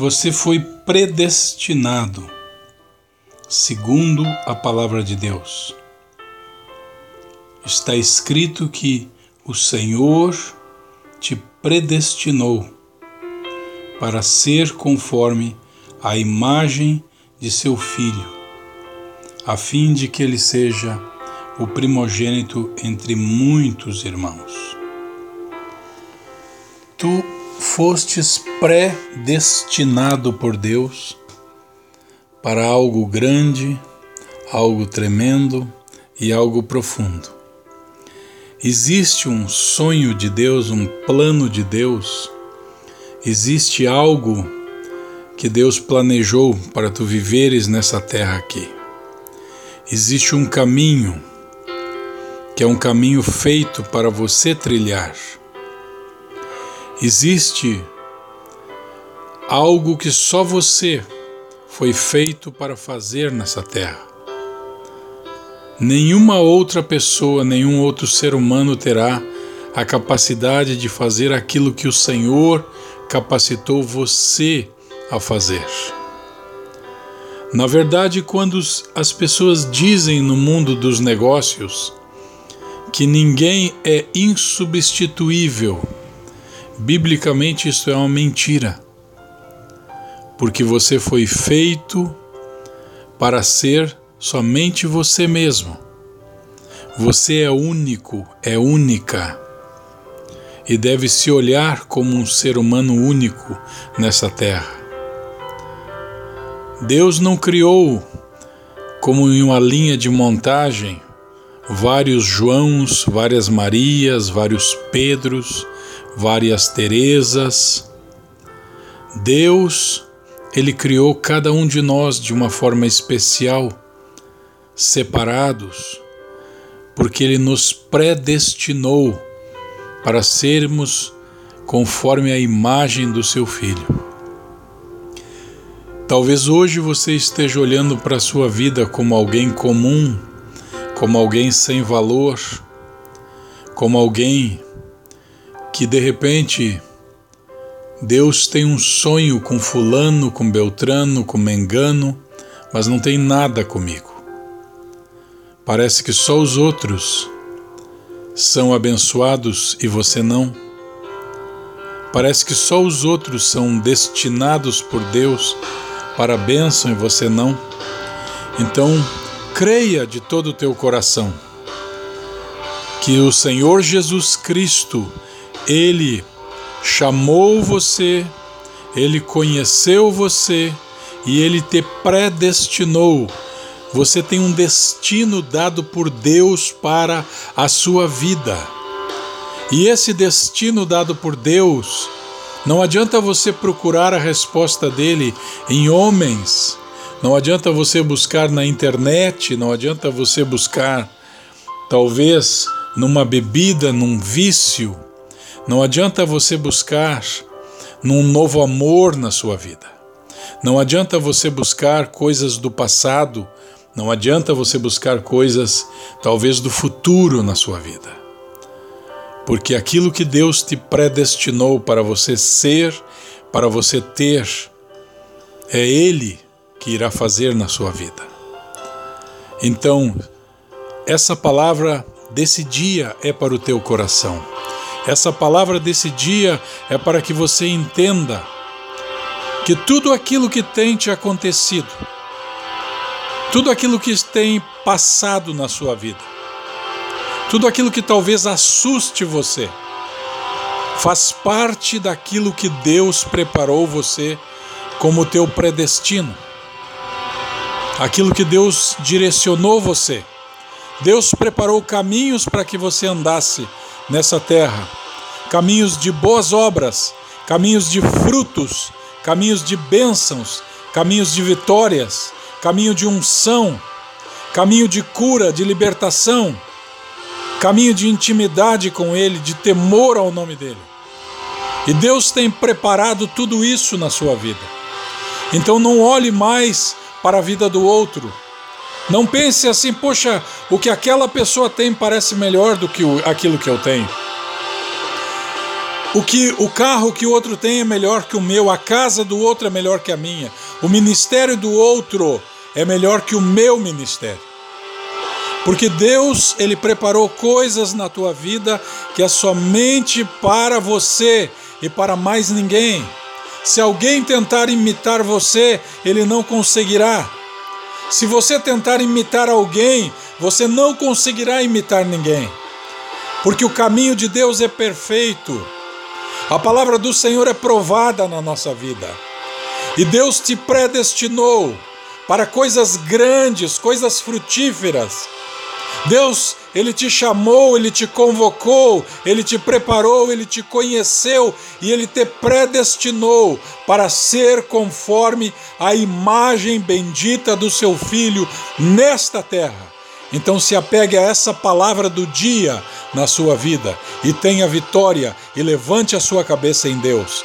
Você foi predestinado, segundo a palavra de Deus. Está escrito que o Senhor te predestinou para ser conforme a imagem de seu filho, a fim de que ele seja o primogênito entre muitos irmãos. Tu fostes predestinado por Deus para algo grande, algo tremendo e algo profundo. Existe um sonho de Deus, um plano de Deus, existe algo que Deus planejou para tu viveres nessa terra aqui. Existe um caminho, que é um caminho feito para você trilhar Existe algo que só você foi feito para fazer nessa terra. Nenhuma outra pessoa, nenhum outro ser humano terá a capacidade de fazer aquilo que o Senhor capacitou você a fazer. Na verdade, quando as pessoas dizem no mundo dos negócios que ninguém é insubstituível, Biblicamente, isso é uma mentira, porque você foi feito para ser somente você mesmo. Você é único, é única e deve se olhar como um ser humano único nessa terra. Deus não criou como em uma linha de montagem vários Joãos, várias Marias, vários Pedros, várias Terezas. Deus, ele criou cada um de nós de uma forma especial, separados, porque ele nos predestinou para sermos conforme a imagem do seu filho. Talvez hoje você esteja olhando para a sua vida como alguém comum, como alguém sem valor, como alguém que de repente Deus tem um sonho com Fulano, com Beltrano, com Mengano, mas não tem nada comigo. Parece que só os outros são abençoados e você não. Parece que só os outros são destinados por Deus para a bênção e você não. Então, creia de todo o teu coração que o Senhor Jesus Cristo ele chamou você, ele conheceu você e ele te predestinou. Você tem um destino dado por Deus para a sua vida. E esse destino dado por Deus, não adianta você procurar a resposta dele em homens, não adianta você buscar na internet, não adianta você buscar, talvez, numa bebida, num vício não adianta você buscar num novo amor na sua vida. Não adianta você buscar coisas do passado, não adianta você buscar coisas talvez do futuro na sua vida. Porque aquilo que Deus te predestinou para você ser, para você ter, é Ele que irá fazer na sua vida. Então, essa palavra desse dia é para o teu coração. Essa palavra desse dia é para que você entenda que tudo aquilo que tem te acontecido, tudo aquilo que tem passado na sua vida, tudo aquilo que talvez assuste você, faz parte daquilo que Deus preparou você como teu predestino. Aquilo que Deus direcionou você. Deus preparou caminhos para que você andasse nessa terra, caminhos de boas obras, caminhos de frutos, caminhos de bênçãos, caminhos de vitórias, caminho de unção, caminho de cura, de libertação, caminho de intimidade com Ele, de temor ao nome dEle. E Deus tem preparado tudo isso na sua vida. Então não olhe mais para a vida do outro. Não pense assim, poxa, o que aquela pessoa tem parece melhor do que aquilo que eu tenho. O que o carro que o outro tem é melhor que o meu, a casa do outro é melhor que a minha, o ministério do outro é melhor que o meu ministério. Porque Deus, ele preparou coisas na tua vida que é somente para você e para mais ninguém. Se alguém tentar imitar você, ele não conseguirá. Se você tentar imitar alguém, você não conseguirá imitar ninguém. Porque o caminho de Deus é perfeito. A palavra do Senhor é provada na nossa vida. E Deus te predestinou para coisas grandes, coisas frutíferas. Deus, ele te chamou, ele te convocou, ele te preparou, ele te conheceu e ele te predestinou para ser conforme a imagem bendita do seu filho nesta terra. Então se apegue a essa palavra do dia na sua vida e tenha vitória e levante a sua cabeça em Deus.